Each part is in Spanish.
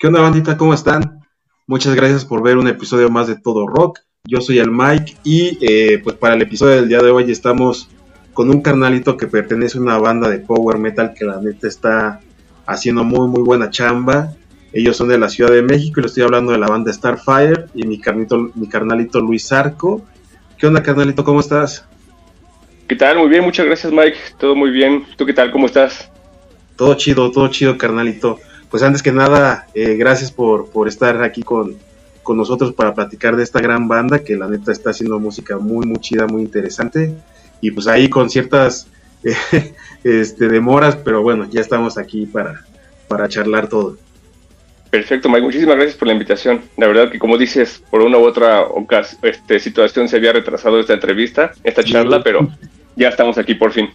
¿Qué onda, bandita? ¿Cómo están? Muchas gracias por ver un episodio más de Todo Rock. Yo soy el Mike y eh, pues para el episodio del día de hoy estamos con un carnalito que pertenece a una banda de power metal que la neta está haciendo muy muy buena chamba. Ellos son de la Ciudad de México y le estoy hablando de la banda Starfire y mi, carnito, mi carnalito Luis Arco. ¿Qué onda, carnalito? ¿Cómo estás? ¿Qué tal? Muy bien, muchas gracias Mike. Todo muy bien. ¿Tú qué tal? ¿Cómo estás? Todo chido, todo chido, carnalito pues antes que nada, eh, gracias por, por, estar aquí con, con, nosotros para platicar de esta gran banda que la neta está haciendo música muy, muy chida, muy interesante. Y pues ahí con ciertas eh, este, demoras, pero bueno, ya estamos aquí para, para charlar todo. Perfecto, Mike. Muchísimas gracias por la invitación. La verdad que, como dices, por una u otra este, situación se había retrasado esta entrevista, esta charla, pero ya estamos aquí por fin.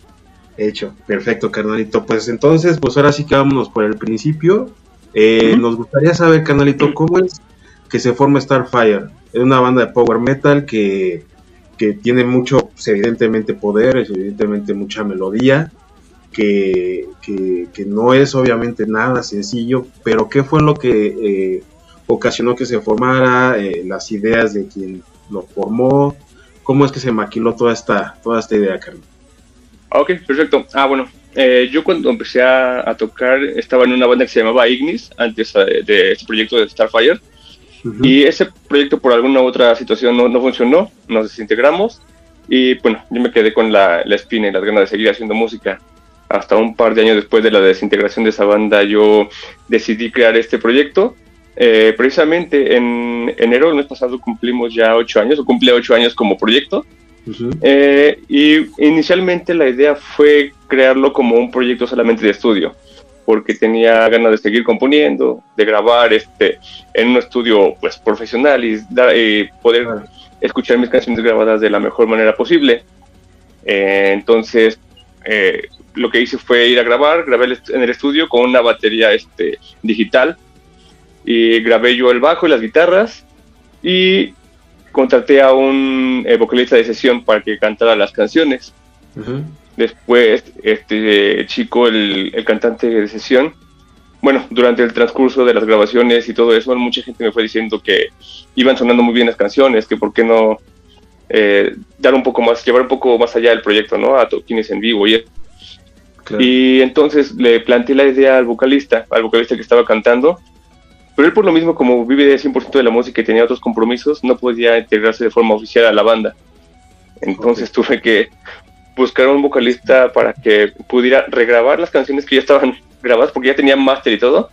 Hecho, perfecto, carnalito. Pues entonces, pues ahora sí que vámonos por el principio. Eh, nos gustaría saber, carnalito, cómo es que se forma Starfire. Es una banda de power metal que, que tiene mucho, pues, evidentemente, poder, evidentemente mucha melodía, que, que, no es obviamente nada sencillo, pero ¿qué fue lo que eh, ocasionó que se formara? Eh, las ideas de quien lo formó, ¿cómo es que se maquiló toda esta, toda esta idea, carnal? Ah, ok, perfecto. Ah, bueno, eh, yo cuando empecé a, tocar estaba en una banda que se llamaba Ignis, antes eh, de este proyecto de Starfire. Y ese proyecto por alguna otra situación no, no, funcionó, nos desintegramos y bueno, yo me quedé con la, la, espina y las ganas de seguir haciendo música. Hasta un par de años después de la desintegración de esa banda yo decidí crear este proyecto. Eh, precisamente en enero del mes pasado cumplimos ya ocho años, o cumplí ocho años como proyecto. Eh, y inicialmente la idea fue crearlo como un proyecto solamente de estudio, porque tenía ganas de seguir componiendo, de grabar este, en un estudio pues, profesional y, poder escuchar mis canciones grabadas de la mejor manera posible. Eh, entonces, eh, lo que hice fue ir a grabar, grabé en el estudio con una batería este, digital y grabé yo el bajo y las guitarras y contraté a un eh, vocalista de sesión para que cantara las canciones. Después, este chico, el, cantante de sesión, bueno, durante el transcurso de las grabaciones y todo eso, mucha gente me fue diciendo que iban sonando muy bien las canciones, que por qué no eh, dar un poco más, llevar un poco más allá del proyecto, ¿no? A toquines en vivo y Y entonces le planteé la idea al vocalista, al vocalista que estaba cantando, pero él por lo mismo, como vive de 100% de la música y tenía otros compromisos, no podía integrarse de forma oficial a la banda. Entonces tuve que buscar un vocalista para que pudiera regrabar las canciones que ya estaban grabadas, porque ya tenía máster y todo,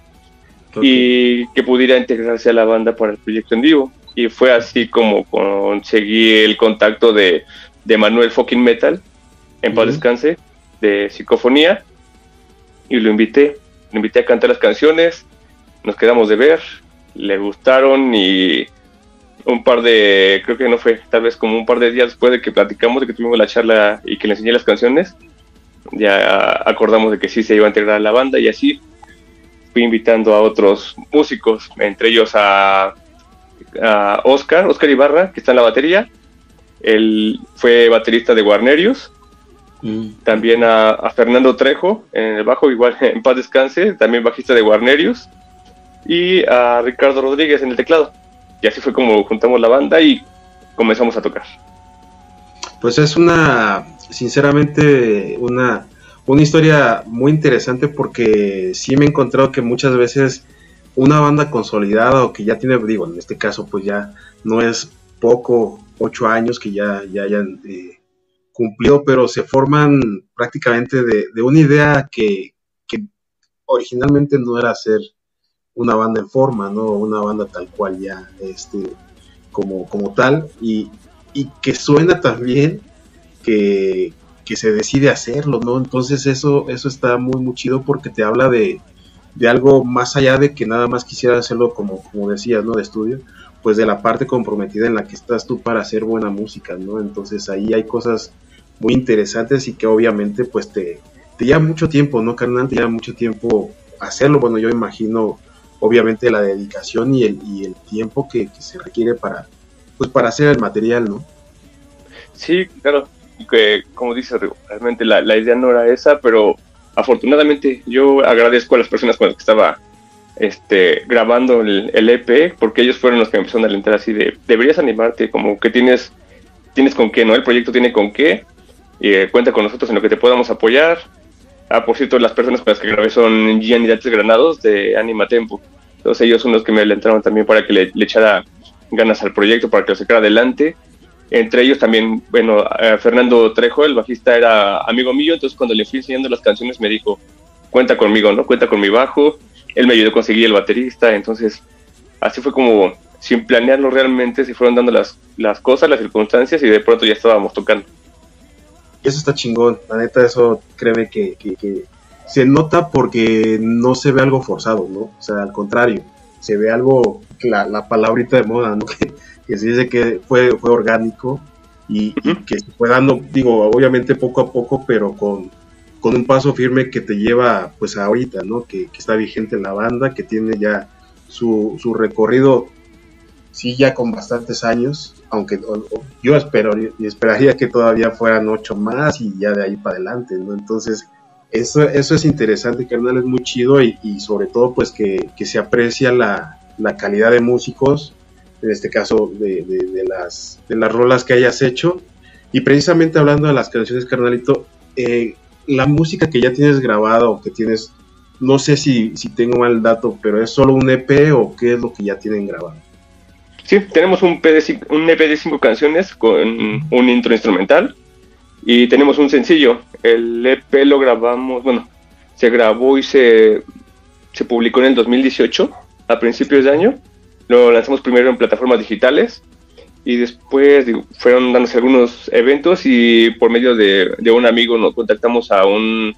y que pudiera integrarse a la banda para el proyecto en vivo. Y fue así como conseguí el contacto de, de Manuel Fucking Metal, en paz descanse, de Psicofonía, y lo invité. Lo invité a cantar las canciones, nos quedamos de ver, le gustaron y un par de, creo que no fue, tal vez como un par de días después de que platicamos, de que tuvimos la charla y que le enseñé las canciones, ya acordamos de que sí se iba a integrar a la banda y así fui invitando a otros músicos, entre ellos a, a Oscar, Oscar Ibarra, que está en la batería, él fue baterista de Guarnerius, mm. también a, a, Fernando Trejo en el bajo, igual en paz descanse, también bajista de Guarnerius, y a Ricardo Rodríguez en el teclado. Y así fue como juntamos la banda y comenzamos a tocar. Pues es una, sinceramente, una, una historia muy interesante porque sí me he encontrado que muchas veces una banda consolidada o que ya tiene, digo, en este caso pues ya no es poco, ocho años que ya, ya hayan eh, cumplido, pero se forman prácticamente de, de una idea que, que, originalmente no era hacer una banda en forma, ¿no? Una banda tal cual ya, este, como, como tal, y, y que suena también que, que se decide hacerlo, ¿no? Entonces eso, eso está muy, muy chido porque te habla de, de algo más allá de que nada más quisiera hacerlo como, como decías, ¿no? De estudio, pues de la parte comprometida en la que estás tú para hacer buena música, ¿no? Entonces ahí hay cosas muy interesantes y que obviamente pues te, te lleva mucho tiempo, ¿no, carnal? Te lleva mucho tiempo hacerlo, bueno, yo imagino obviamente la dedicación y el, y el tiempo que, se requiere para, pues para hacer el material, ¿no? Sí, claro, que como dices, realmente la, idea no era esa, pero afortunadamente yo agradezco a las personas con las que estaba este, grabando el, el, EP, porque ellos fueron los que me empezaron a alentar así de, deberías animarte, como que tienes, tienes con qué, ¿no? El proyecto tiene con qué, eh, cuenta con nosotros en lo que te podamos apoyar. Ah, por cierto, las personas con las que grabé son Gian y Dates Granados de Anima Tempo. Entonces ellos son los que me alentaron también para que le, echara ganas al proyecto, para que lo sacara adelante. Entre ellos también, bueno, eh, Fernando Trejo, el bajista, era amigo mío, entonces cuando le fui enseñando las canciones me dijo, cuenta conmigo, ¿no? Cuenta con mi bajo. Él me ayudó a conseguir el baterista, entonces así fue como, sin planearlo realmente, se fueron dando las, las cosas, las circunstancias y de pronto ya estábamos tocando. Eso está chingón, la neta, eso créeme que, que, se nota porque no se ve algo forzado, ¿no? O sea, al contrario, se ve algo, la, la palabrita de moda, ¿no? Que, se dice que fue, fue orgánico y, que se fue dando, digo, obviamente poco a poco, pero con, con un paso firme que te lleva pues ahorita, ¿no? Que, que está vigente en la banda, que tiene ya su, su recorrido, sí, ya con bastantes años, aunque yo espero y esperaría que todavía fueran ocho más y ya de ahí para adelante, ¿no? Entonces, eso, eso es interesante, carnal, es muy chido y, sobre todo pues que, se aprecia la, calidad de músicos, en este caso de, de, las, de las rolas que hayas hecho. Y precisamente hablando de las canciones, carnalito, eh, la música que ya tienes grabada o que tienes, no sé si, si tengo mal dato, pero es solo un EP o qué es lo que ya tienen grabado. Sí, tenemos un, un EP de cinco canciones con un intro instrumental y tenemos un sencillo. El EP lo grabamos, bueno, se grabó y se, se publicó en el 2018, a principios de año. Lo lanzamos primero en plataformas digitales y después fueron dándose algunos eventos y por medio de, de, un amigo nos contactamos a, un,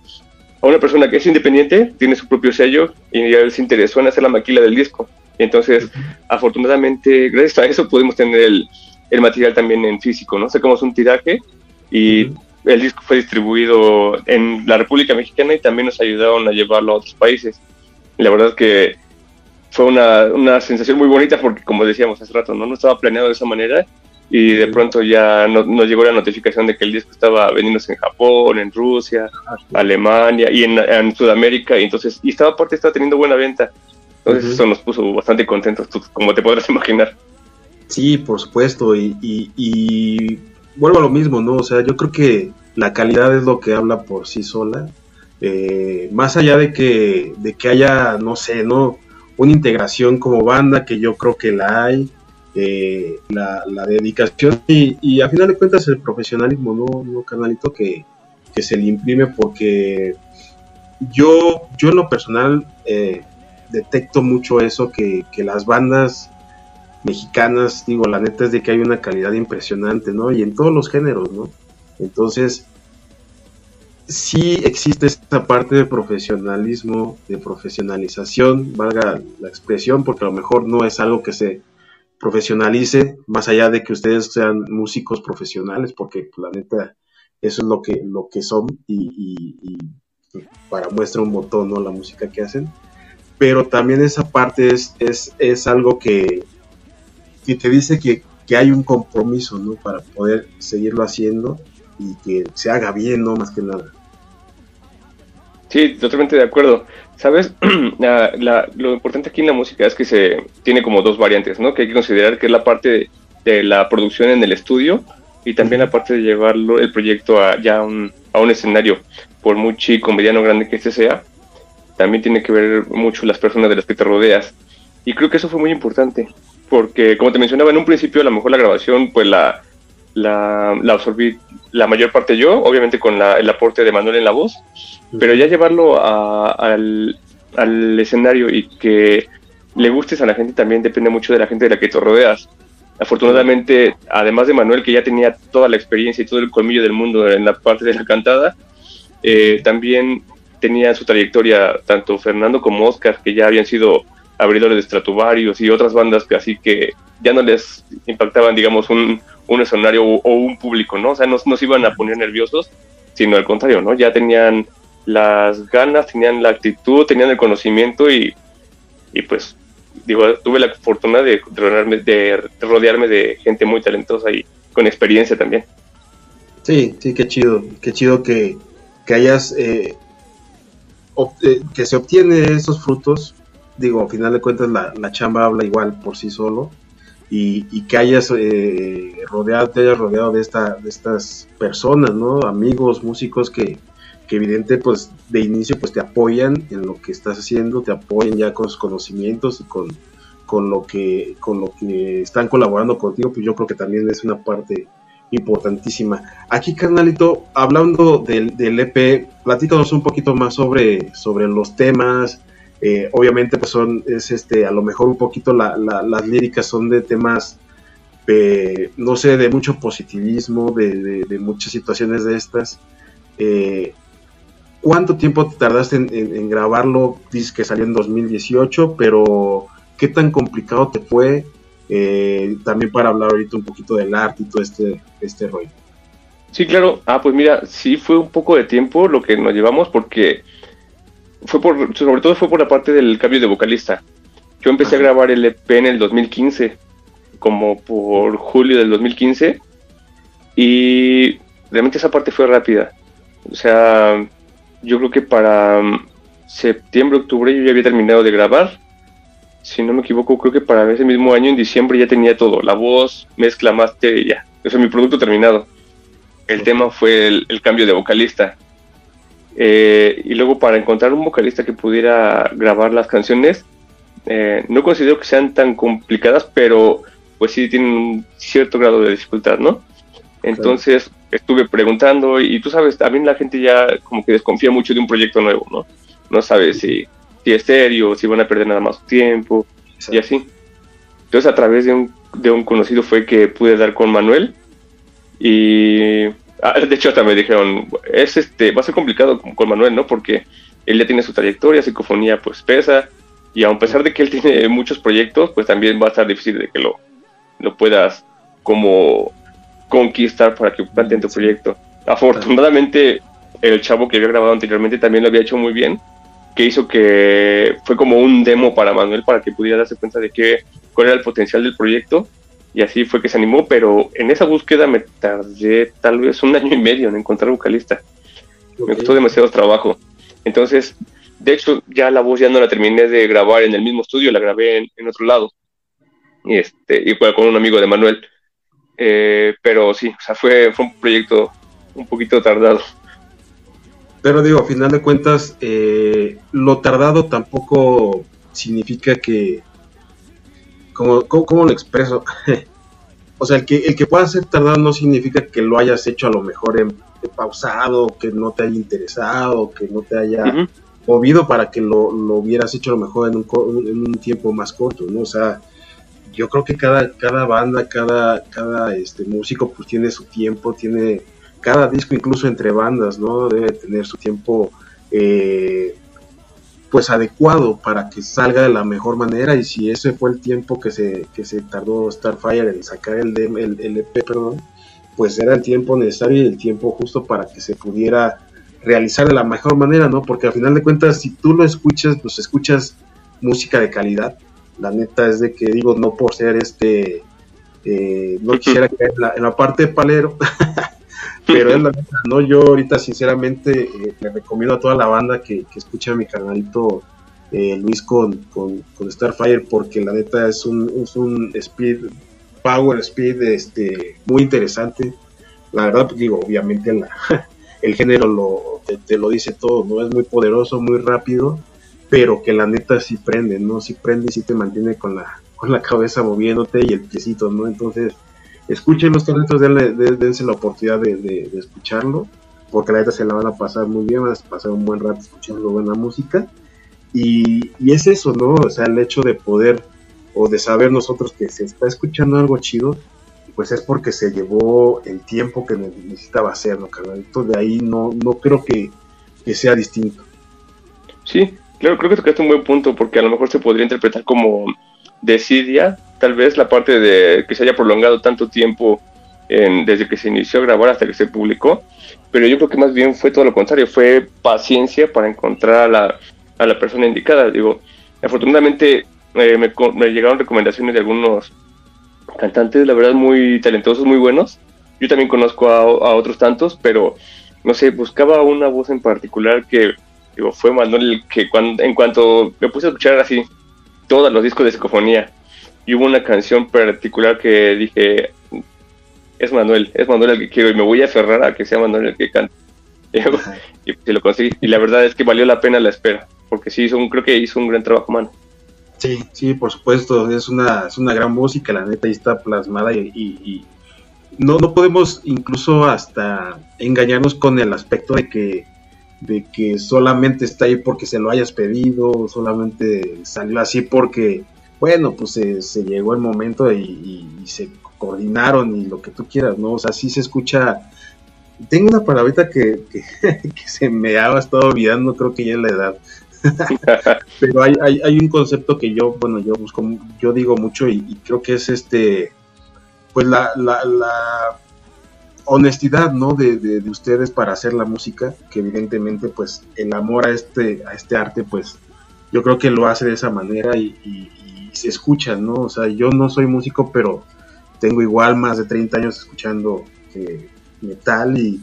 a una persona que es independiente, tiene su propio sello y él se interesó en hacer la maquila del disco. Entonces, afortunadamente, gracias a eso pudimos tener el, el, material también en físico, ¿no? Sacamos un tiraje y el disco fue distribuido en la República Mexicana y también nos ayudaron a llevarlo a otros países. La verdad es que fue una, una sensación muy bonita porque, como decíamos hace rato, no, no estaba planeado de esa manera y de pronto ya nos llegó la notificación de que el disco estaba vendiéndose en Japón, en Rusia, Alemania y en, en, Sudamérica. Y entonces y estaba aparte estaba teniendo buena venta entonces eso nos puso bastante contentos, como te podrás imaginar. Sí, por supuesto, y, y, vuelvo a lo mismo, ¿no? O sea, yo creo que la calidad es lo que habla por sí sola. Eh, más allá de que, de que haya, no sé, ¿no? Una integración como banda, que yo creo que la hay, eh, la, dedicación y, y, a final de cuentas el profesionalismo, ¿no, no canalito? Que, que se le imprime porque yo, yo en lo personal, eh, detecto mucho eso, que, las bandas mexicanas, digo, la neta es de que hay una calidad impresionante, ¿no? Y en todos los géneros, ¿no? Entonces, sí existe esta parte de profesionalismo, de profesionalización, valga la expresión, porque a lo mejor no es algo que se profesionalice, más allá de que ustedes sean músicos profesionales, porque la neta, eso es lo que, lo que son y, y para muestra un botón, ¿no? La música que hacen pero también esa parte es, es, es algo que, que, te dice que, que, hay un compromiso, ¿no? Para poder seguirlo haciendo y que se haga bien, ¿no? Más que nada. Sí, totalmente de acuerdo. Sabes, lo importante aquí en la música es que se tiene como dos variantes, ¿no? Que hay que considerar que es la parte de, la producción en el estudio y también la parte de llevarlo el proyecto a ya un, a un escenario, por muy chico, mediano, grande que este sea, también tiene que ver mucho las personas de las que te rodeas. Y creo que eso fue muy importante, porque como te mencionaba en un principio, a lo mejor la grabación, pues la, la, la absorbí la mayor parte yo, obviamente con el aporte de Manuel en la voz, pero ya llevarlo al, al escenario y que le gustes a la gente también depende mucho de la gente de la que te rodeas. Afortunadamente, además de Manuel, que ya tenía toda la experiencia y todo el colmillo del mundo en la parte de la cantada, eh, también tenía su trayectoria tanto Fernando como Oscar, que ya habían sido abridores de Stratovarius y otras bandas que así que ya no les impactaban, digamos, un, un escenario o, un público, ¿no? O sea, no nos iban a poner nerviosos, sino al contrario, ¿no? Ya tenían las ganas, tenían la actitud, tenían el conocimiento y, y pues, digo, tuve la fortuna de rodearme, de gente muy talentosa y con experiencia también. Sí, sí, qué chido, qué chido que, que hayas eh, que se obtiene esos frutos digo, al final de cuentas la, la chamba habla igual por sí solo y, que hayas eh, rodeado, te hayas rodeado de, esta, de estas personas, ¿no? Amigos, músicos que, que evidente pues de inicio pues te apoyan en lo que estás haciendo, te apoyan ya con sus conocimientos y con, con lo que con lo que están colaborando contigo, pues yo creo que también es una parte importantísima. Aquí, carnalito, hablando del, del EP, platícanos un poquito más sobre, sobre los temas, eh, obviamente, pues son, es este, a lo mejor un poquito las líricas son de temas, eh, no sé, de mucho positivismo, de, muchas situaciones de estas. Eh, ¿Cuánto tiempo te tardaste en, grabarlo? Dices que salió en 2018, pero ¿qué tan complicado te fue? También para hablar ahorita un poquito del arte y todo este, este rollo. Sí, claro. Ah, pues mira, sí fue un poco de tiempo lo que nos llevamos porque fue por, sobre todo fue por la parte del cambio de vocalista. Yo empecé a grabar el EP en el 2015, como por julio del 2015, y realmente esa parte fue rápida. O sea, yo creo que para septiembre, octubre yo ya había terminado de grabar. Si no me equivoco, creo que para ese mismo año, en diciembre, ya tenía todo. La voz, mezcla, master y ya. Eso es mi producto terminado. El tema fue el cambio de vocalista. Eh, y luego para encontrar un vocalista que pudiera grabar las canciones, eh, no considero que sean tan complicadas, pero pues sí tienen un cierto grado de dificultad, ¿no? Entonces estuve preguntando y tú sabes, también la gente ya como que desconfía mucho de un proyecto nuevo, ¿no? No sabe si, si es serio, si van a perder nada más tiempo y así. Entonces a través de un, de un conocido fue que pude dar con Manuel y Ah, de hecho, hasta me dijeron, es este, va a ser complicado con, Manuel, ¿no? Porque él ya tiene su trayectoria, psicofonía pues pesa, y a pesar de que él tiene muchos proyectos, pues también va a estar difícil de que lo, lo puedas como conquistar para que planteen tu proyecto. Afortunadamente, el chavo que había grabado anteriormente también lo había hecho muy bien, que hizo que fue como un demo para Manuel para que pudiera darse cuenta de qué, cuál era el potencial del proyecto y así fue que se animó, pero en esa búsqueda me tardé tal vez un año y medio en encontrar vocalista. Me costó demasiado trabajo. Entonces, de hecho, ya la voz ya no la terminé de grabar en el mismo estudio, la grabé en, otro lado. Y este, igual con un amigo de Manuel. Eh, pero sí, o sea, fue, fue un proyecto un poquito tardado. Pero digo, a final de cuentas, eh, lo tardado tampoco significa que ¿Cómo, cómo, lo expreso? o sea, el que, el que pueda ser tardado no significa que lo hayas hecho a lo mejor en, pausado, que no te haya interesado, que no te haya movido para que lo, lo, hubieras hecho a lo mejor en un, en un tiempo más corto, ¿no? O sea, yo creo que cada, cada banda, cada, cada este, músico pues tiene su tiempo, tiene cada disco incluso entre bandas, ¿no? Debe tener su tiempo eh, pues adecuado para que salga de la mejor manera y si ese fue el tiempo que se, que se tardó Starfire en sacar el, el, EP, perdón, pues era el tiempo necesario y el tiempo justo para que se pudiera realizar de la mejor manera, ¿no? Porque al final de cuentas, si tú lo escuchas, pues escuchas música de calidad. La neta es de que digo, no por ser este, eh, no quisiera caer en la, en la parte de palero, Pero es la ¿no? Yo ahorita, sinceramente, eh, le recomiendo a toda la banda que, que escuche a mi canalito eh, Luis con, con, Starfire, porque la neta es un, es un speed, power speed este, muy interesante. La verdad, pues, digo, obviamente la, el género lo, te, lo dice todo, ¿no? Es muy poderoso, muy rápido, pero que la neta sí prende, ¿no? Sí prende y sí te mantiene con la, con la cabeza moviéndote y el piecito, ¿no? Entonces, escuchen los talentos, denle, dense la oportunidad de, escucharlo, porque la neta se la van a pasar muy bien, van a pasar un buen rato escuchando buena música. Y, es eso, ¿no? O sea, el hecho de poder o de saber nosotros que se está escuchando algo chido, pues es porque se llevó el tiempo que necesitaba hacerlo, carnalito. De ahí no, no creo que, sea distinto. Sí, claro, creo que tocaste un buen punto, porque a lo mejor se podría interpretar como desidia tal vez la parte de que se haya prolongado tanto tiempo desde que se inició a grabar hasta que se publicó, pero yo creo que más bien fue todo lo contrario, fue paciencia para encontrar a la, a la persona indicada. Digo, afortunadamente eh, me, llegaron recomendaciones de algunos cantantes, la verdad, muy talentosos, muy buenos. Yo también conozco a, a otros tantos, pero no sé, buscaba una voz en particular que digo, fue Manuel que cuando, en cuanto me puse a escuchar así todos los discos de psicofonía. Y hubo una canción particular que dije, es Manuel, es Manuel el que quiero y me voy a aferrar a que sea Manuel el que cante. y, pues, lo conseguí. Y la verdad es que valió la pena la espera, porque sí, hizo un, creo que hizo un gran trabajo, mano. Sí, sí, por supuesto, es una, es una gran música, la neta, ahí está plasmada y, no, no podemos incluso hasta engañarnos con el aspecto de que, de que solamente está ahí porque se lo hayas pedido, solamente salió así porque, bueno, pues se, llegó el momento y, se coordinaron y lo que tú quieras, ¿no? O sea, sí se escucha. Tengo una palabrita que, que, que se me ha estado olvidando, creo que ya es la edad, Pero hay, hay, hay, un concepto que yo, bueno, yo busco, yo digo mucho y, creo que es este, pues la, la, la honestidad, ¿no? De, de, ustedes para hacer la música, que evidentemente, pues, el amor a este, a este arte, pues, yo creo que lo hace de esa manera y, se escucha, ¿no? O sea, yo no soy músico, pero tengo igual más de 30 años escuchando eh, metal y,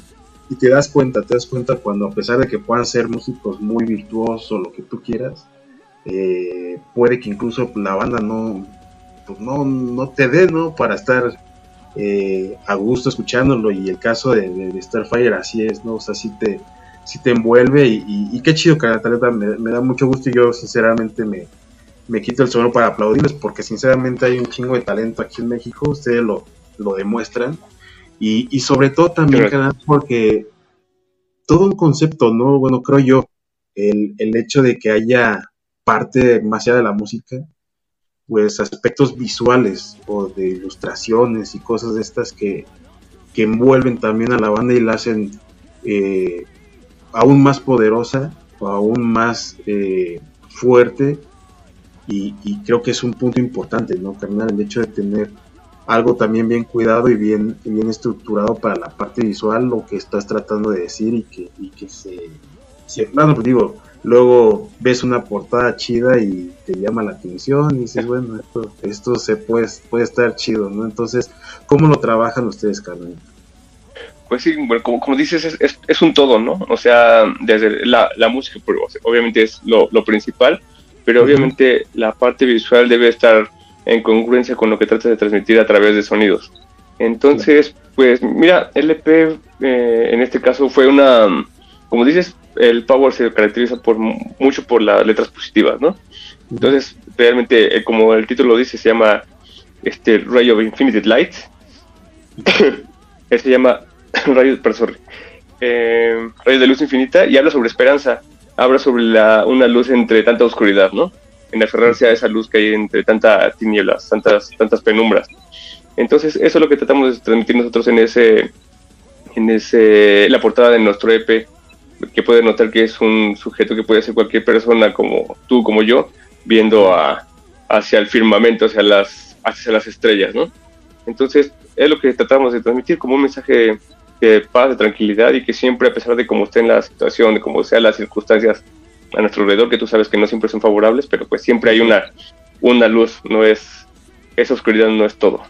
te das cuenta, te das cuenta cuando a pesar de que puedan ser músicos muy virtuosos, o lo que tú quieras, eh, puede que incluso la banda no, pues no, no te dé, ¿no? Para estar eh, a gusto escuchándolo y el caso de, de, Starfire así es, ¿no? O sea, sí te, sí te envuelve y, qué chido que me, me da mucho gusto y yo sinceramente me, me quito el suelo para aplaudirles porque sinceramente hay un chingo de talento aquí en México, ustedes lo, lo demuestran y, sobre todo también, porque todo un concepto, ¿no? Bueno, creo yo, el, el hecho de que haya parte allá de la música, pues aspectos visuales o de ilustraciones y cosas de estas que, que envuelven también a la banda y la hacen eh, aún más poderosa o aún más eh, fuerte y, y, creo que es un punto importante, ¿no, carnal? El hecho de tener algo también bien cuidado y bien, bien estructurado para la parte visual, lo que estás tratando de decir y que, y que se, se bueno, pues digo, luego ves una portada chida y te llama la atención y dices, bueno, esto, esto se puede, puede estar chido, ¿no? Entonces, ¿cómo lo trabajan ustedes, Carmen? Pues sí, bueno, como, como dices, es, es, un todo, ¿no? O sea, desde la, la música, pues, obviamente es lo, lo principal, pero obviamente la parte visual debe estar en congruencia con lo que trata de transmitir a través de sonidos. Entonces, pues mira, LP eh, en este caso fue una, como dices, el Power se caracteriza por mucho por las letras positivas, ¿no? Entonces, realmente, eh, como el título dice, se llama este Ray of Infinite Light. se llama Rayo, perdón, eh, Rayo de Luz Infinita y habla sobre esperanza, habla sobre la, una luz entre tanta oscuridad, ¿no? en aferrarse a esa luz que hay entre tantas tinieblas, tantas, tantas penumbras. Entonces, eso es lo que tratamos de transmitir nosotros en ese, en ese, la portada de nuestro EP, que puede notar que es un sujeto que puede ser cualquier persona como tú, como yo, viendo a, hacia el firmamento, hacia las, hacia las estrellas, ¿no? Entonces, es lo que tratamos de transmitir como un mensaje de paz, de tranquilidad y que siempre, a pesar de cómo esté en la situación, de cómo sean las circunstancias a nuestro alrededor, que tú sabes que no siempre son favorables, pero pues siempre hay una, una luz, no es, esa oscuridad no es todo.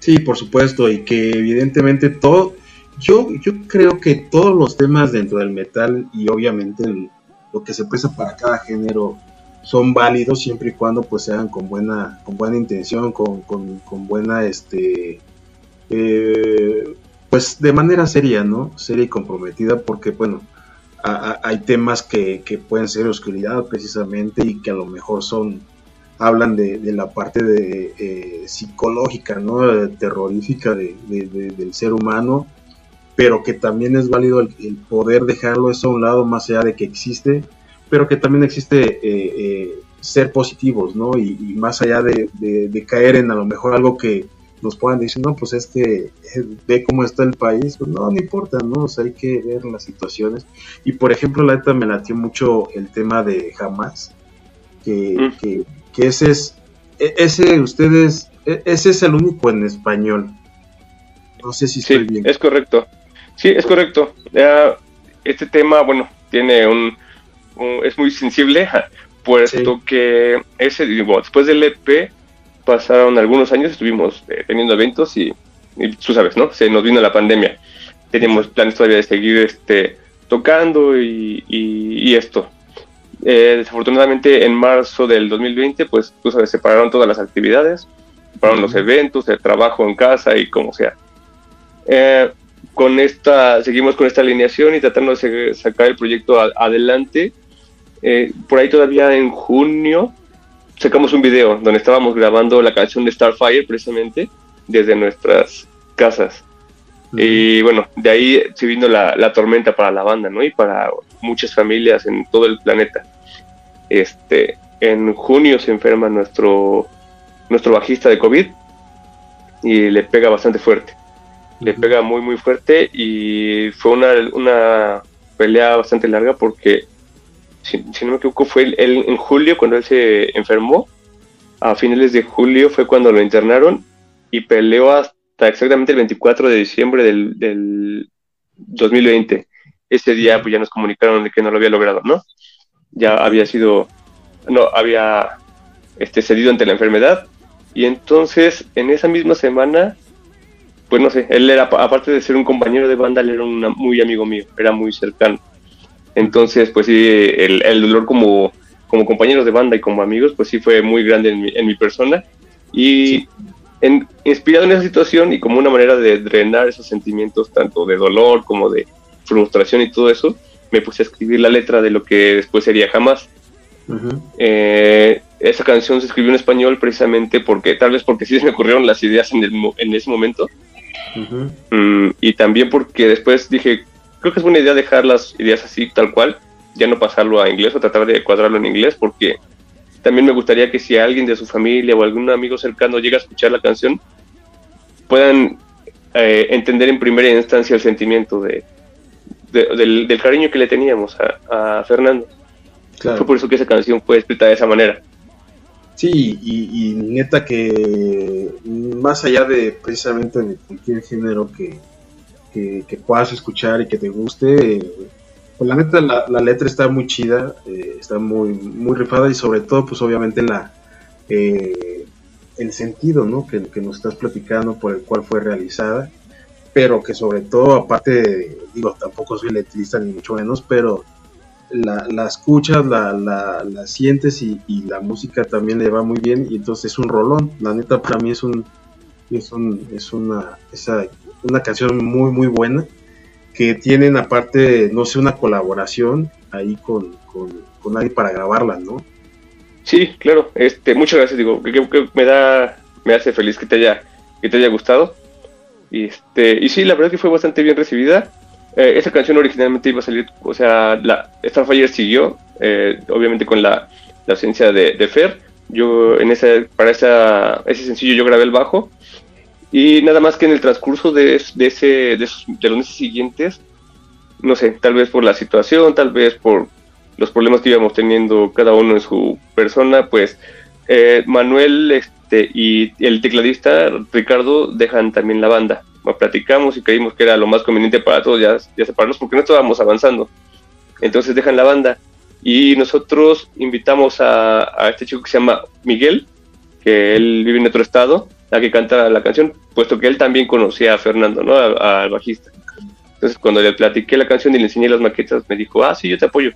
Sí, por supuesto, y que evidentemente todo, yo, yo creo que todos los temas dentro del metal y obviamente lo que se presta para cada género son válidos siempre y cuando pues se hagan con buena, con buena intención, con, con, con buena este eh, pues de manera seria, ¿no? Seria y comprometida, porque bueno, hay temas que, pueden ser oscuridad precisamente y que a lo mejor son hablan de, la parte de eh, psicológica, ¿no? terrorífica del ser humano, pero que también es válido el, poder dejarlo eso a un lado más allá de que existe, pero que también existe eh, eh, ser positivos, ¿no? Y, y más allá de, caer en a lo mejor algo que, nos puedan decir, no, pues es que eh, ve cómo está el país, pues no, no importa, ¿no? O sea, hay que ver las situaciones. Y por ejemplo, la neta me latió mucho el tema de jamás, que, mm. que, que, ese es, e, ese ustedes, e, ese es el único en español. No sé si estoy bien. Es correcto. Sí, es correcto. este tema, bueno, tiene un, es muy sensible, puesto que ese, digo, después del EP, pasaron algunos años, estuvimos eh, teniendo eventos y, tú sabes, ¿no? Se nos vino la pandemia. Teníamos planes todavía de seguir este, tocando y, y, esto. Eh, desafortunadamente en marzo del 2020 pues, pues se separaron todas las actividades, separaron los eventos, el trabajo en casa y como sea. Eh, con esta, seguimos con esta alineación y tratando de sacar el proyecto adelante. Eh, por ahí todavía en junio sacamos un video donde estábamos grabando la canción de Starfire precisamente desde nuestras casas. Y bueno, de ahí se vino la, la, tormenta para la banda, ¿no? Y para muchas familias en todo el planeta. Este, en junio se enferma nuestro, nuestro bajista de COVID y le pega bastante fuerte. Le pega muy, muy fuerte y fue una, una pelea bastante larga porque, si, no me equivoco, fue el, en julio cuando él se enfermó. A finales de julio fue cuando lo internaron y peleó hasta exactamente el 24 de diciembre del, del 2020. Ese día pues ya nos comunicaron de que no lo había logrado, ¿no? Ya había sido, no, había este, cedido ante la enfermedad y entonces en esa misma semana, pues no sé, él era, aparte de ser un compañero de banda, él era un muy amigo mío, era muy cercano. Entonces, pues sí, el, el dolor como, como compañeros de banda y como amigos, pues sí fue muy grande en mi, en mi persona. Y en, inspirado en esa situación y como una manera de drenar esos sentimientos, tanto de dolor como de frustración y todo eso, me puse a escribir la letra de lo que después sería Jamás. eh, esa canción se escribió en español precisamente porque, tal vez porque sí se me ocurrieron las ideas en, el, en ese momento. Mm, y también porque después dije, creo que es buena idea dejar las ideas así, tal cual, ya no pasarlo a inglés o tratar de cuadrarlo en inglés, porque también me gustaría que si alguien de su familia o algún amigo cercano llega a escuchar la canción, puedan eh, entender en primera instancia el sentimiento de, del, cariño que le teníamos a, Fernando. Fue por eso que esa canción fue escrita de esa manera. Sí, y, neta que más allá de precisamente de cualquier género que, que, puedas escuchar y que te guste, pues la neta la, letra está muy chida, eh, está muy, muy rifada y sobre todo pues obviamente la eh, el sentido ¿no? que, que, nos estás platicando por el cual fue realizada, pero que sobre todo aparte, digo, tampoco soy letrista ni mucho menos, pero la, la escuchas, la, la, sientes y, la música también le va muy bien y entonces es un rolón. La neta para mí es un es, un, es una, esa, una canción muy muy buena que tienen aparte, no sé, una colaboración ahí con, con, con alguien para grabarla, ¿no? Sí, claro. Este, muchas gracias, digo, que, me da me hace feliz que te haya que te haya gustado. Y este, y sí, la verdad que fue bastante bien recibida. Eh, esa canción originalmente iba a salir, o sea, la Starfire siguió, eh, obviamente con la, ausencia de, de, Fer. Yo en esa, para esa, ese sencillo yo grabé el bajo y nada más que en el transcurso de, de ese, de, de los meses siguientes, no sé, tal vez por la situación, tal vez por los problemas que íbamos teniendo cada uno en su persona, pues eh, Manuel este, y el tecladista Ricardo dejan también la banda platicamos y creímos que era lo más conveniente para todos ya, ya separarnos porque no estábamos avanzando. Entonces dejan la banda y nosotros invitamos a, este chico que se llama Miguel, que él vive en otro estado, a que canta la canción, puesto que él también conocía a Fernando, ¿no? Al bajista. Entonces cuando le platiqué la canción y le enseñé las maquetas, me dijo, ah, sí, yo te apoyo.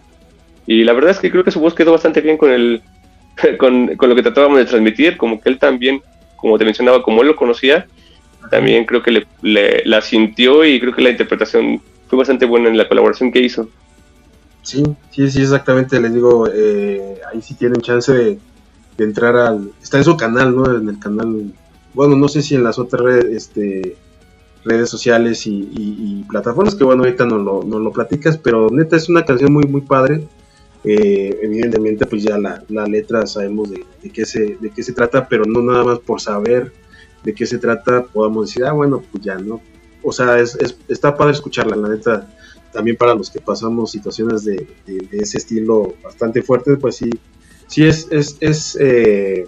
Y la verdad es que creo que su voz quedó bastante bien con, el, con, con lo que tratábamos de transmitir, como que él también, como te mencionaba, como él lo conocía, también creo que le, la sintió y creo que la interpretación fue bastante buena en la colaboración que hizo. Sí, sí, sí, exactamente. Les digo, eh, ahí sí tienen chance de, entrar al. Está en su canal, ¿no? En el canal. Bueno, no sé si en las otras redes, este, redes sociales y, plataformas, que bueno, ahorita no lo, no lo platicas, pero neta es una canción muy, muy padre. Eh, evidentemente, pues ya la, la letra sabemos de, de, qué se, de qué se trata, pero no nada más por saber de qué se trata, podamos decir, ah, bueno, pues ya, ¿no? O sea, es, está padre escucharla, la neta, también para los que pasamos situaciones de, ese estilo bastante fuertes, pues sí, sí es, es, es, eh,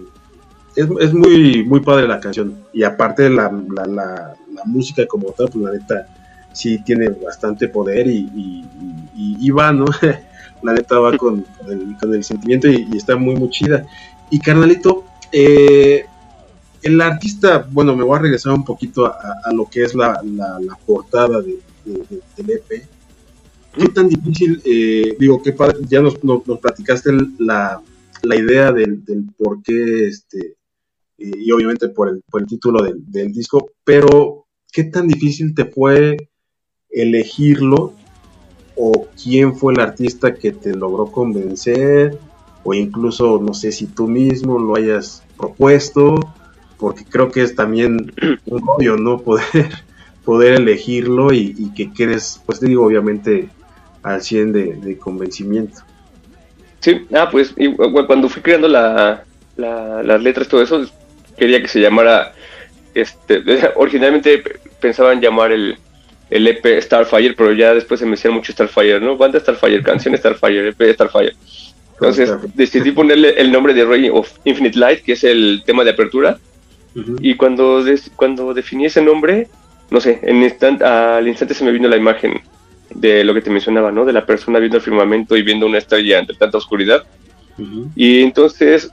es, muy, muy padre la canción. Y aparte la, la, la, música como tal, pues la neta, sí tiene bastante poder y, y, va, ¿no? la neta va con, el, con el, sentimiento y, está muy, muy chida. Y carnalito, eh, el artista, bueno, me voy a regresar un poquito a, lo que es la, portada de, del EP. ¿Qué tan difícil, eh, digo, qué ya nos, nos, platicaste la, la idea del, del, por qué, este, y obviamente por el, por el título del, del, disco, pero ¿qué tan difícil te fue elegirlo? ¿O quién fue el artista que te logró convencer? O incluso, no sé si tú mismo lo hayas propuesto, porque creo que es también un obvio, ¿no? Poder, poder elegirlo y, y que quedes, pues te digo, obviamente al 100 de, convencimiento. Sí, ah, pues cuando fui creando la, las letras, todo eso, quería que se llamara, este, originalmente pensaban llamar el, el EP Starfire, pero ya después se me hicieron mucho Starfire, ¿no? Banda Starfire, canción Starfire, EP Starfire. Entonces decidí ponerle el nombre de Ray of Infinite Light, que es el tema de apertura. Y cuando, cuando definí ese nombre, no sé, en instant, al instante se me vino la imagen de lo que te mencionaba, ¿no? De la persona viendo el firmamento y viendo una estrella entre tanta oscuridad. Y entonces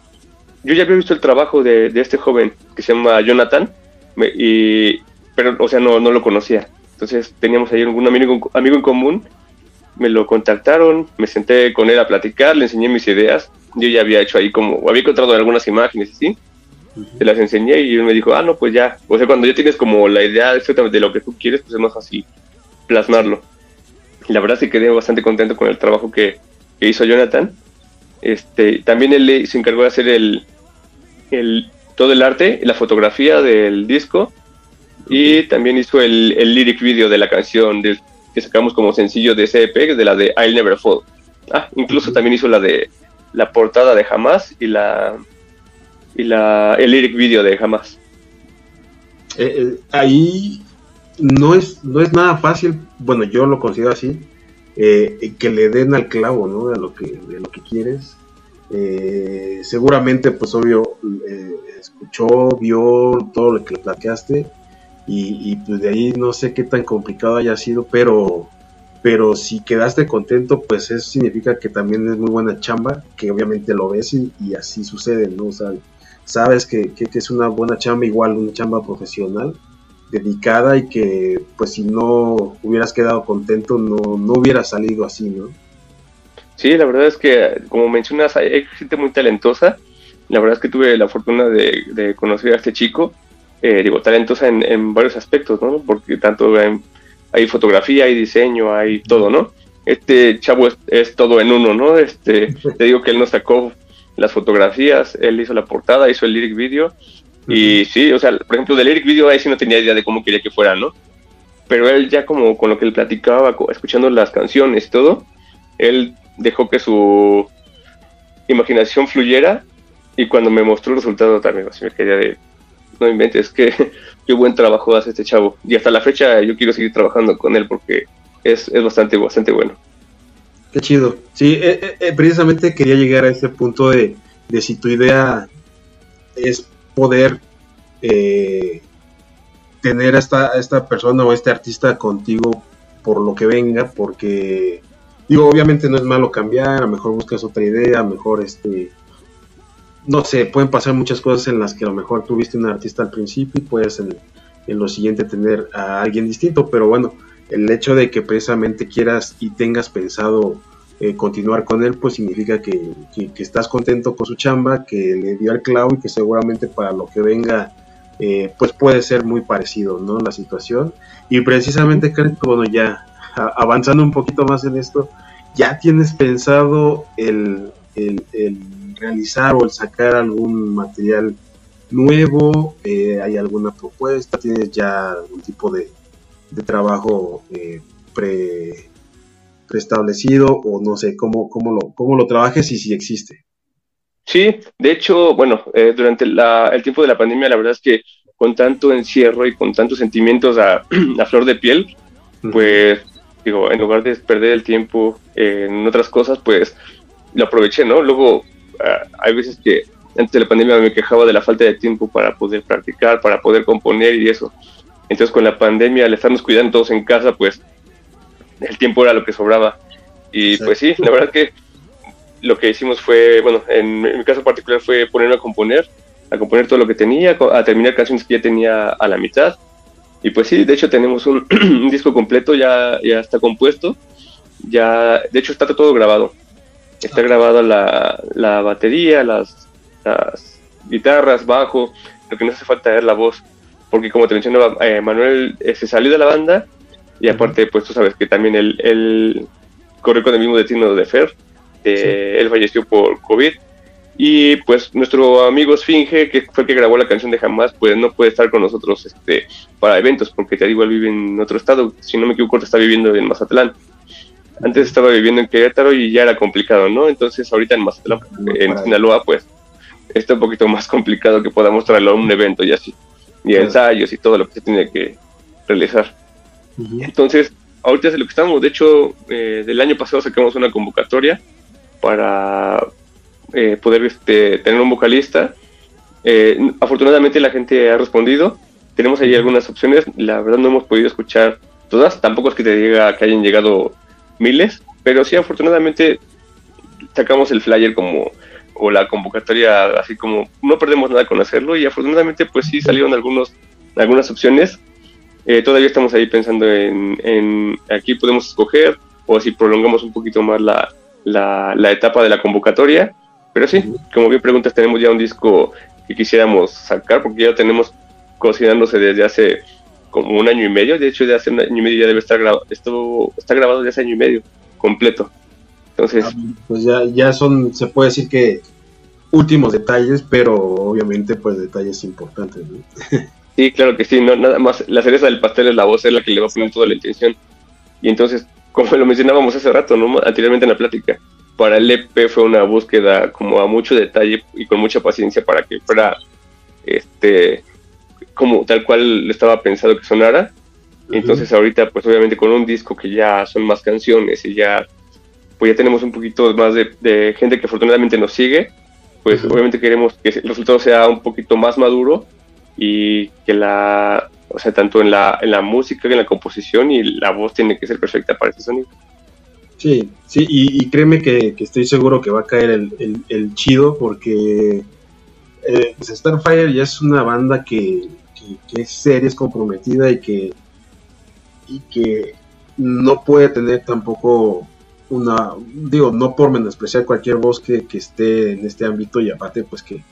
yo ya había visto el trabajo de, este joven que se llama Jonathan, y, pero, o sea, no, no lo conocía. Entonces teníamos ahí algún amigo, amigo en común, me lo contactaron, me senté con él a platicar, le enseñé mis ideas. Yo ya había hecho ahí como, había encontrado algunas imágenes así, se las enseñé y él me dijo, ah, no, pues ya. O sea, cuando ya tienes como la idea de lo que tú quieres, pues es más así plasmarlo la verdad sí quedé bastante contento con el trabajo que, hizo Jonathan. Este, también él se encargó de hacer el, el, todo el arte, la fotografía del disco y también hizo el, el lyric video de la canción que sacamos como sencillo de ese EP, de la de I'll Never Fall. Ah, incluso también hizo la de la portada de Jamás y la y la el lyric video de Jamás. Eh, eh, ahí no es, no es nada fácil, bueno, yo lo considero así, eh, que le den al clavo, ¿no? De lo que, de lo que quieres. Eh, seguramente, pues obvio, eh, escuchó, vio todo lo que le plateaste y, pues de ahí no sé qué tan complicado haya sido, pero, pero si quedaste contento, pues eso significa que también es muy buena chamba, que obviamente lo ves y, así sucede, ¿no? O sea, sabes que, que es una buena chamba, igual una chamba profesional dedicada y que pues si no hubieras quedado contento no, no hubiera salido así, ¿no? Sí, la verdad es que como mencionas hay gente muy talentosa, la verdad es que tuve la fortuna de, conocer a este chico, eh, digo, talentosa en, varios aspectos, ¿no? Porque tanto hay, fotografía, hay diseño, hay todo, ¿no? Este chavo es, todo en uno, ¿no? Este, te digo que él nos sacó las fotografías, él hizo la portada, hizo el lyric video, y sí, o sea, por ejemplo, del Eric Video ahí sí no tenía idea de cómo quería que fuera, ¿no? Pero él ya como con lo que él platicaba, escuchando las canciones y todo, él dejó que su imaginación fluyera y cuando me mostró el resultado también así me quería de, no inventes, que qué buen trabajo hace este chavo. Y hasta la fecha yo quiero seguir trabajando con él porque es, es bastante, bastante bueno. Qué chido. Sí, eh, eh, eh, precisamente quería llegar a ese punto de, de si tu idea es poder eh, tener a esta, esta persona o este artista contigo por lo que venga, porque digo, obviamente no es malo cambiar, a lo mejor buscas otra idea, a lo mejor este, no sé, pueden pasar muchas cosas en las que a lo mejor tuviste un artista al principio y puedes en lo siguiente tener a alguien distinto, pero bueno, el hecho de que precisamente quieras y tengas pensado eh, continuar con él, pues significa que, estás contento con su chamba, que le dio al clavo y que seguramente para lo que venga, eh, pues puede ser muy parecido, ¿no? La situación. Y precisamente, bueno, ya avanzando un poquito más en esto, ¿ya tienes pensado el, realizar o el sacar algún material nuevo? Eh, ¿Hay alguna propuesta? ¿Tienes ya algún tipo de, de trabajo pre preestablecido o no sé cómo, cómo, lo, cómo lo trabajes y si existe. Sí, de hecho, bueno, eh, durante el tiempo de la pandemia, la verdad es que con tanto encierro y con tantos sentimientos a, flor de piel, pues, digo, en lugar de perder el tiempo en otras cosas, pues lo aproveché, ¿no? Luego, ah, hay veces que antes de la pandemia me quejaba de la falta de tiempo para poder practicar, para poder componer y eso. Entonces, con la pandemia, al estarnos cuidando todos en casa, pues el tiempo era lo que sobraba. Y pues sí, la verdad que lo que hicimos fue, bueno, en, mi caso particular fue ponerme a componer, a componer todo lo que tenía, a terminar canciones que ya tenía a la mitad. Y pues sí, de hecho tenemos un, disco completo, ya, ya está compuesto. ya, de hecho está todo grabado. Está grabada la, la batería, las, las guitarras, bajo, lo que no hace falta es la voz, porque como te mencionaba, eh, Manuel eh, se salió de la banda y aparte, pues tú sabes que también él, él corrió con el mismo destino de Fer, él falleció por COVID y pues nuestro amigo Sfinge, que fue el que grabó la canción de Jamás, pues no puede estar con nosotros este, para eventos, porque te digo, él vive en otro estado, si no me equivoco, está viviendo en Mazatlán. Antes estaba viviendo en Querétaro y ya era complicado, ¿no? Entonces ahorita en Mazatlán, en Sinaloa, pues está un poquito más complicado que podamos traerlo a un evento y así, y ensayos y todo lo que se tiene que realizar. Entonces, ahorita es lo que estamos, de hecho, eh, del año pasado sacamos una convocatoria para eh, poder este, tener un vocalista. Eh, afortunadamente la gente ha respondido. Tenemos ahí algunas opciones. La verdad no hemos podido escuchar todas. Tampoco es que te diga que hayan llegado miles, pero sí afortunadamente sacamos el flyer como o la convocatoria así como no perdemos nada con hacerlo y afortunadamente pues sí salieron algunos algunas opciones eh, todavía estamos ahí pensando en, en, aquí podemos escoger o si prolongamos un poquito más la, la, la etapa de la convocatoria pero sí, como bien preguntas, tenemos ya un disco que quisiéramos sacar porque ya tenemos cocinándose desde hace como un año y medio. De hecho, de hace un año y medio ya debe estar grabado. Esto está grabado desde hace año y medio, completo. Entonces. Ah, pues ya, ya son, se puede decir que últimos detalles, pero obviamente, pues detalles importantes. sí, claro que sí. No, nada más, la cereza del pastel es la voz, es la que le va a poner toda la intención. Y entonces, como lo mencionábamos hace rato, ¿no? anteriormente en la plática, para el EP fue una búsqueda como a mucho detalle y con mucha paciencia para que fuera este como tal cual estaba pensado que sonara. Entonces ahorita pues obviamente con un disco que ya son más canciones y ya pues ya tenemos un poquito más de, gente que afortunadamente nos sigue, pues obviamente queremos que el resultado sea un poquito más maduro y que la, o sea, tanto en la, en la música, en la composición y la voz tiene que ser perfecta para ese sonido. Sí, sí, y, créeme que, estoy seguro que va a caer el, chido porque eh, pues, Starfire ya es una banda que, es seria, es comprometida y que, y que no puede tener tampoco una, digo, no por menospreciar cualquier voz que, esté en este ámbito y aparte pues que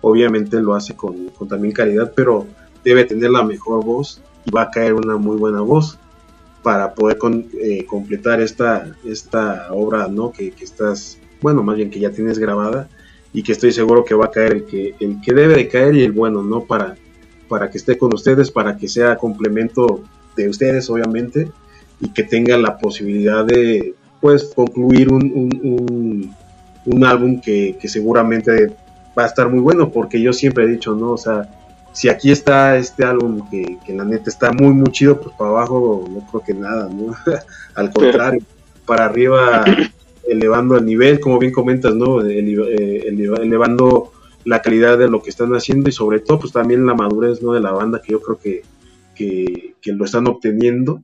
obviamente lo hace con, con también calidad, pero debe tener la mejor voz y va a caer una muy buena voz para poder eh, completar esta, esta obra, ¿no? Que, estás, bueno, más bien que ya tienes grabada y que estoy seguro que va a caer el que, el que debe de caer y el bueno, ¿no? Para, para que esté con ustedes, para que sea complemento de ustedes, obviamente, y que tengan la posibilidad de, pues, concluir un, un, álbum que, que seguramente va a estar muy bueno, porque yo siempre he dicho, ¿no? O sea, si aquí está este álbum que, la neta está muy, muy chido, pues para abajo no creo que nada, ¿no? Al contrario, para arriba elevando el nivel, como bien comentas, ¿no? Eh, elevando la calidad de lo que están haciendo y sobre todo, pues también la madurez, ¿no? De la banda, que yo creo que, que, lo están obteniendo.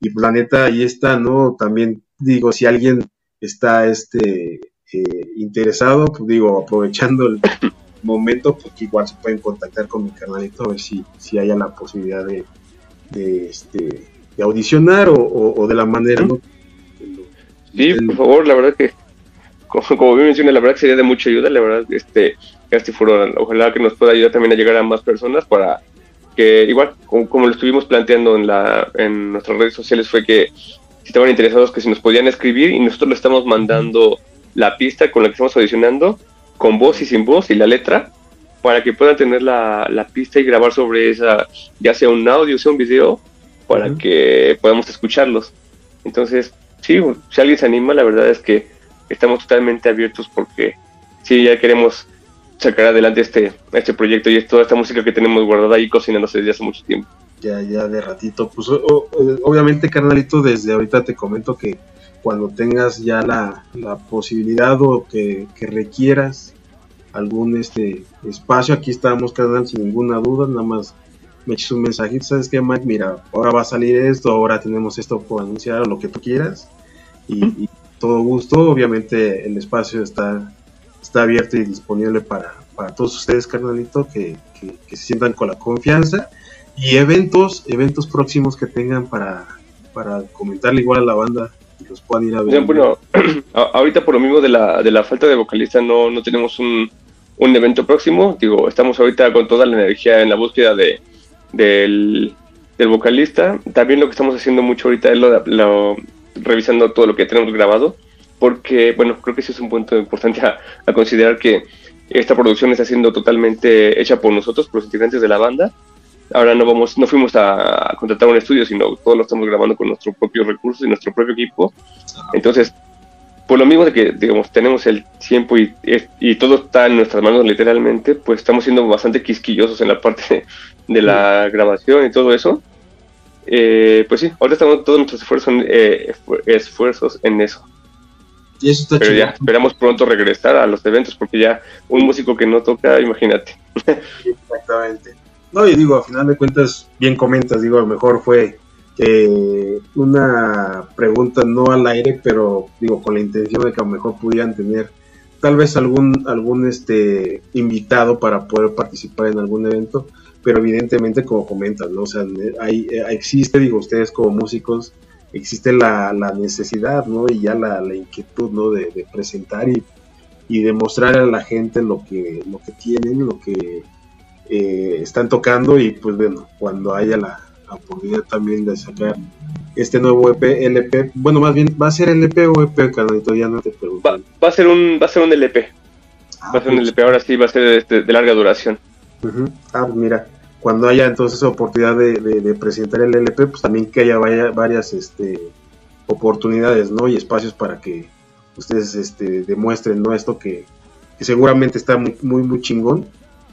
Y pues la neta, ahí está, ¿no? También digo, si alguien está este eh, interesado, pues digo, aprovechando el, momento, pues igual se pueden contactar con mi canalito a ver si, si haya la posibilidad de, de, este, de audicionar o, de la manera, ¿no? Sí, por favor, la verdad que, como, como bien mencioné, la verdad que sería de mucha ayuda, la verdad, este, este foro, ojalá que nos pueda ayudar también a llegar a más personas para que, igual, como, lo estuvimos planteando en, la, en nuestras redes sociales, fue que si estaban interesados que si nos podían escribir y nosotros le estamos mandando la pista con la que estamos audicionando con voz y sin voz y la letra para que puedan tener la, la pista y grabar sobre esa, ya sea un audio, sea un video, para que podamos escucharlos. Entonces, sí, si alguien se anima, la verdad es que estamos totalmente abiertos porque sí, ya queremos sacar adelante este, este proyecto y toda esta música que tenemos guardada ahí cocinándose desde hace mucho tiempo. Ya, ya de ratito. Pues obviamente, carnalito, desde ahorita te comento que cuando tengas ya la, posibilidad o que, requieras algún este espacio, aquí estamos, carnal, sin ninguna duda, nada más me eches un mensajito, ¿sabes qué, Mike? Mira, ahora va a salir esto, ahora tenemos esto por anunciar, o lo que tú quieras, y, todo gusto, obviamente el espacio está, está abierto y disponible para, para todos ustedes, carnalito, que, que, que se sientan con la confianza, y eventos, eventos próximos que tengan para, para comentarle igual a la banda los puedan ir a ver. Bueno, ahorita por lo mismo de la, de la falta de vocalista no, no tenemos un, un evento próximo. Digo, estamos ahorita con toda la energía en la búsqueda de, del, vocalista. También lo que estamos haciendo mucho ahorita es lo, revisando todo lo que tenemos grabado, porque, bueno, creo que ese es un punto importante a, a considerar que esta producción está siendo totalmente hecha por nosotros, por los integrantes de la banda. Ahora no vamos, no fuimos a, contratar un estudio, sino todo lo estamos grabando con nuestro propio recursos y nuestro propio equipo. Entonces, por lo mismo de que, digamos, tenemos el tiempo y, y todo está en nuestras manos literalmente, pues estamos siendo bastante quisquillosos en la parte de la grabación y todo eso. Eh, pues sí, ahora estamos todos nuestros esfuerzos eh, esfuerzos en eso. Y eso está Pero ya, esperamos pronto regresar a los eventos, porque ya un músico que no toca, imagínate. Exactamente. No, y digo, a final de cuentas, bien comentas, digo, a lo mejor fue eh, una pregunta no al aire, pero digo, con la intención de que a lo mejor pudieran tener tal vez algún, algún este invitado para poder participar en algún evento, pero evidentemente como comentas, ¿no? O sea, hay, existe, digo, ustedes como músicos, existe la, la necesidad, ¿no? Y ya la, la inquietud, ¿no? De, presentar y, y demostrar a la gente lo que, lo que tienen, lo que eh, están tocando y pues bueno, cuando haya la, oportunidad también de sacar este nuevo EP, LP, bueno, más bien, ¿va a ser LP o EP, Carnalito? Ya no te pregunto. Va, a ser un, va a ser un LP. Ah, va a ser un LP, pues. ahora sí va a ser este, de larga duración. Ah, pues mira, cuando haya entonces oportunidad de, presentar el LP, pues también que haya varias este, oportunidades, ¿no? Y espacios para que ustedes este, demuestren, ¿no? Esto que, seguramente está muy, muy, muy chingón.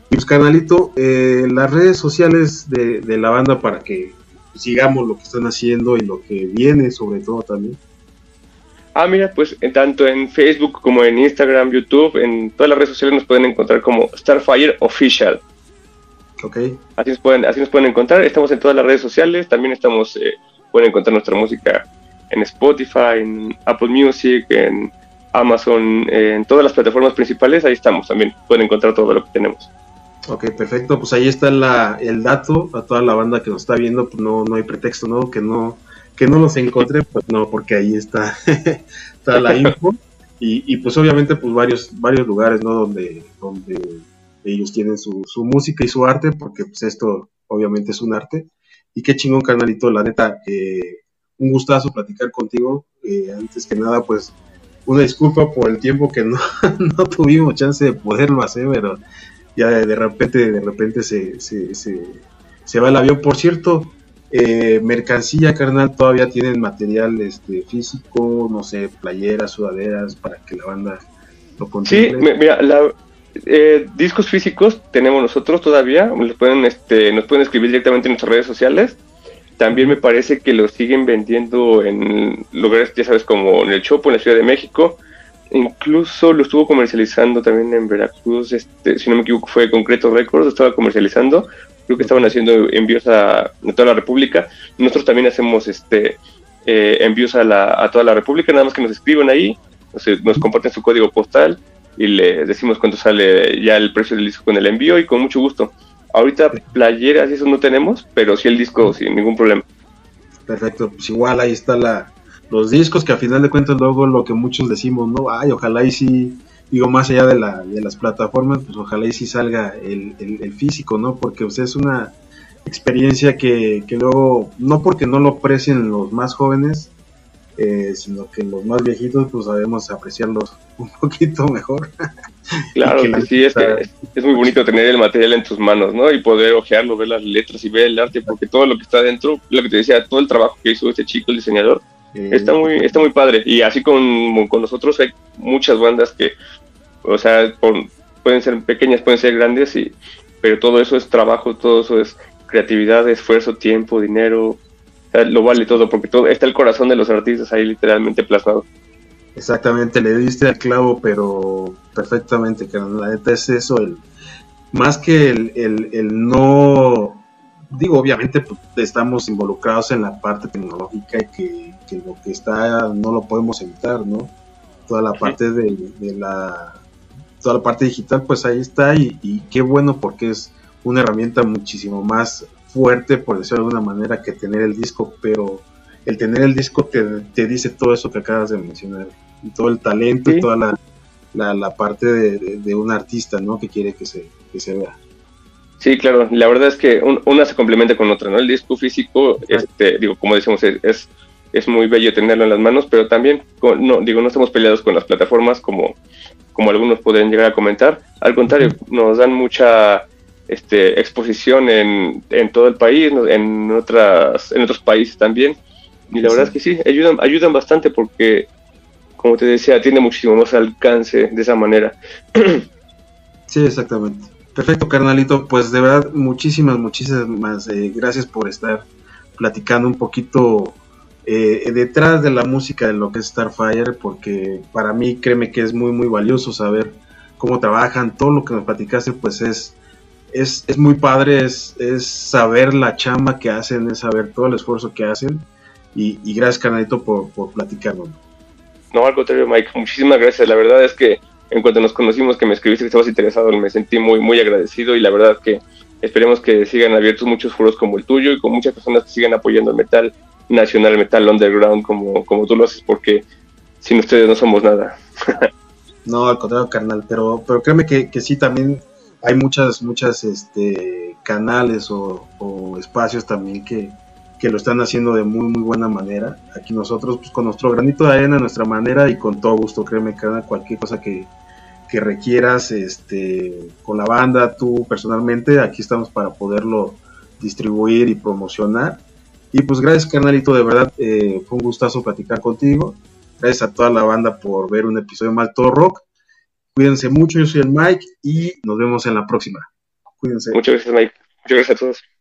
Pues, canalito, eh, las redes sociales de, de, la banda para que sigamos lo que están haciendo y lo que viene, sobre todo también. Ah, mira, pues tanto en Facebook como en Instagram, YouTube, en todas las redes sociales nos pueden encontrar como Starfire Official. Así nos, pueden, así nos pueden encontrar. Estamos en todas las redes sociales. También estamos, eh, pueden encontrar nuestra música en Spotify, en Apple Music, en Amazon, en todas las plataformas principales. Ahí estamos también. Pueden encontrar todo lo que tenemos. Ok, perfecto. Pues ahí está la, el dato a toda la banda que nos está viendo. Pues no, no hay pretexto, ¿no? Que no que no los encontré, pues no, porque ahí está, está la info. Y, y, pues obviamente pues varios varios lugares no donde donde ellos tienen su, su música y su arte, porque pues esto obviamente es un arte. Y qué chingón, carnalito, la neta, eh, un gustazo platicar contigo. Eh, antes que nada, pues una disculpa por el tiempo que no, no tuvimos chance de poderlo hacer, pero ya de repente, de repente se, se, se, va el avión. Por cierto, eh, mercancía, carnal, todavía tienen material este, físico, no sé, playeras, sudaderas, para que la banda lo consiga. Sí, mira, la, eh, discos físicos tenemos nosotros todavía, nos pueden, este, nos pueden escribir directamente en nuestras redes sociales. También me parece que los siguen vendiendo en lugares, ya sabes, como en el Chopo, en la Ciudad de México. Incluso lo estuvo comercializando también en Veracruz, este, si no me equivoco, fue Concreto Records, estaba comercializando. Creo que estaban haciendo envíos a, toda la República. Nosotros también hacemos este eh, envíos a, la, a toda la República, nada más que nos escriben ahí, nos, nos comparten su código postal y le decimos cuánto sale ya el precio del disco con el envío y con mucho gusto. Ahorita playeras y eso no tenemos, pero sí el disco sin ningún problema. Perfecto, pues igual ahí está la, los discos que a final de cuentas luego lo que muchos decimos, ¿no? Ay, ojalá y sí, digo, más allá de, la, de las plataformas, pues ojalá y sí salga el, el, físico, ¿no? Porque pues, es una experiencia que, que luego, no porque no lo aprecien los más jóvenes, eh, sino que los más viejitos pues sabemos apreciarlos un poquito mejor. Claro, que sí, es, que es muy bonito tener el material en tus manos, ¿no? Y poder ojearlo, ver las letras y ver el arte, porque todo lo que está dentro, lo que te decía, todo el trabajo que hizo este chico, el diseñador, está muy está muy padre. Y así con, con nosotros hay muchas bandas que, o sea, pueden ser pequeñas, pueden ser grandes, y, pero todo eso es trabajo, todo eso es creatividad, esfuerzo, tiempo, dinero, lo vale todo, porque todo está el corazón de los artistas ahí literalmente plasmado. Exactamente, le diste al clavo, pero perfectamente, que la neta es eso, el, más que el, el, no, digo, obviamente pues, estamos involucrados en la parte tecnológica y que, lo que está no lo podemos evitar, ¿no? Toda la parte de, la, toda la parte digital, pues ahí está y, y qué bueno porque es una herramienta muchísimo más fuerte, por decirlo de alguna manera, que tener el disco, pero el tener el disco te, te dice todo eso que acabas de mencionar, y todo el talento y toda la, la, parte de, de, un artista, ¿no? Que quiere que se, que se vea. Sí, claro, la verdad es que una se complementa con otra, ¿no? El disco físico, este, digo, como decimos, es, es muy bello tenerlo en las manos, pero también, no, digo, no estamos peleados con las plataformas como, como algunos pueden llegar a comentar, al contrario, nos dan mucha este, exposición en, en todo el país, en, otras, en otros países también, y la verdad es que sí, ayudan, ayudan bastante porque, como te decía, tiene muchísimo más alcance de esa manera. Sí, exactamente. Perfecto, carnalito. Pues de verdad, muchísimas, muchísimas eh, gracias por estar platicando un poquito eh, detrás de la música de lo que es Starfire, porque para mí, créeme que es muy, muy valioso saber cómo trabajan. Todo lo que nos platicaste, pues es, es, es muy padre, es, es saber la chamba que hacen, es saber todo el esfuerzo que hacen. Y, gracias, carnalito, por, por platicarnos. No, al contrario, Mike, muchísimas gracias. La verdad es que en cuanto nos conocimos, que me escribiste que estabas interesado, me sentí muy, muy agradecido y la verdad que esperemos que sigan abiertos muchos foros como el tuyo y con muchas personas que sigan apoyando el metal nacional, el metal underground como, como tú lo haces, porque sin ustedes no somos nada. no, al contrario, carnal, pero, pero créeme que, que sí, también hay muchas, muchas este, canales o, o espacios también que, que lo están haciendo de muy muy buena manera. Aquí nosotros pues con nuestro granito de arena, nuestra manera y con todo gusto, créeme que cualquier cosa que, que requieras este con la banda, tú personalmente, aquí estamos para poderlo distribuir y promocionar. Y pues gracias carnalito, de verdad eh, fue un gustazo platicar contigo. Gracias a toda la banda por ver un episodio más Todo Rock. Cuídense mucho, yo soy el Mike y nos vemos en la próxima. Cuídense. Muchas gracias Mike. Muchas gracias a todos.